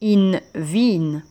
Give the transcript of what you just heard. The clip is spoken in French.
in Wien